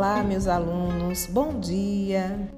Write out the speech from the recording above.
Olá, meus alunos, bom dia!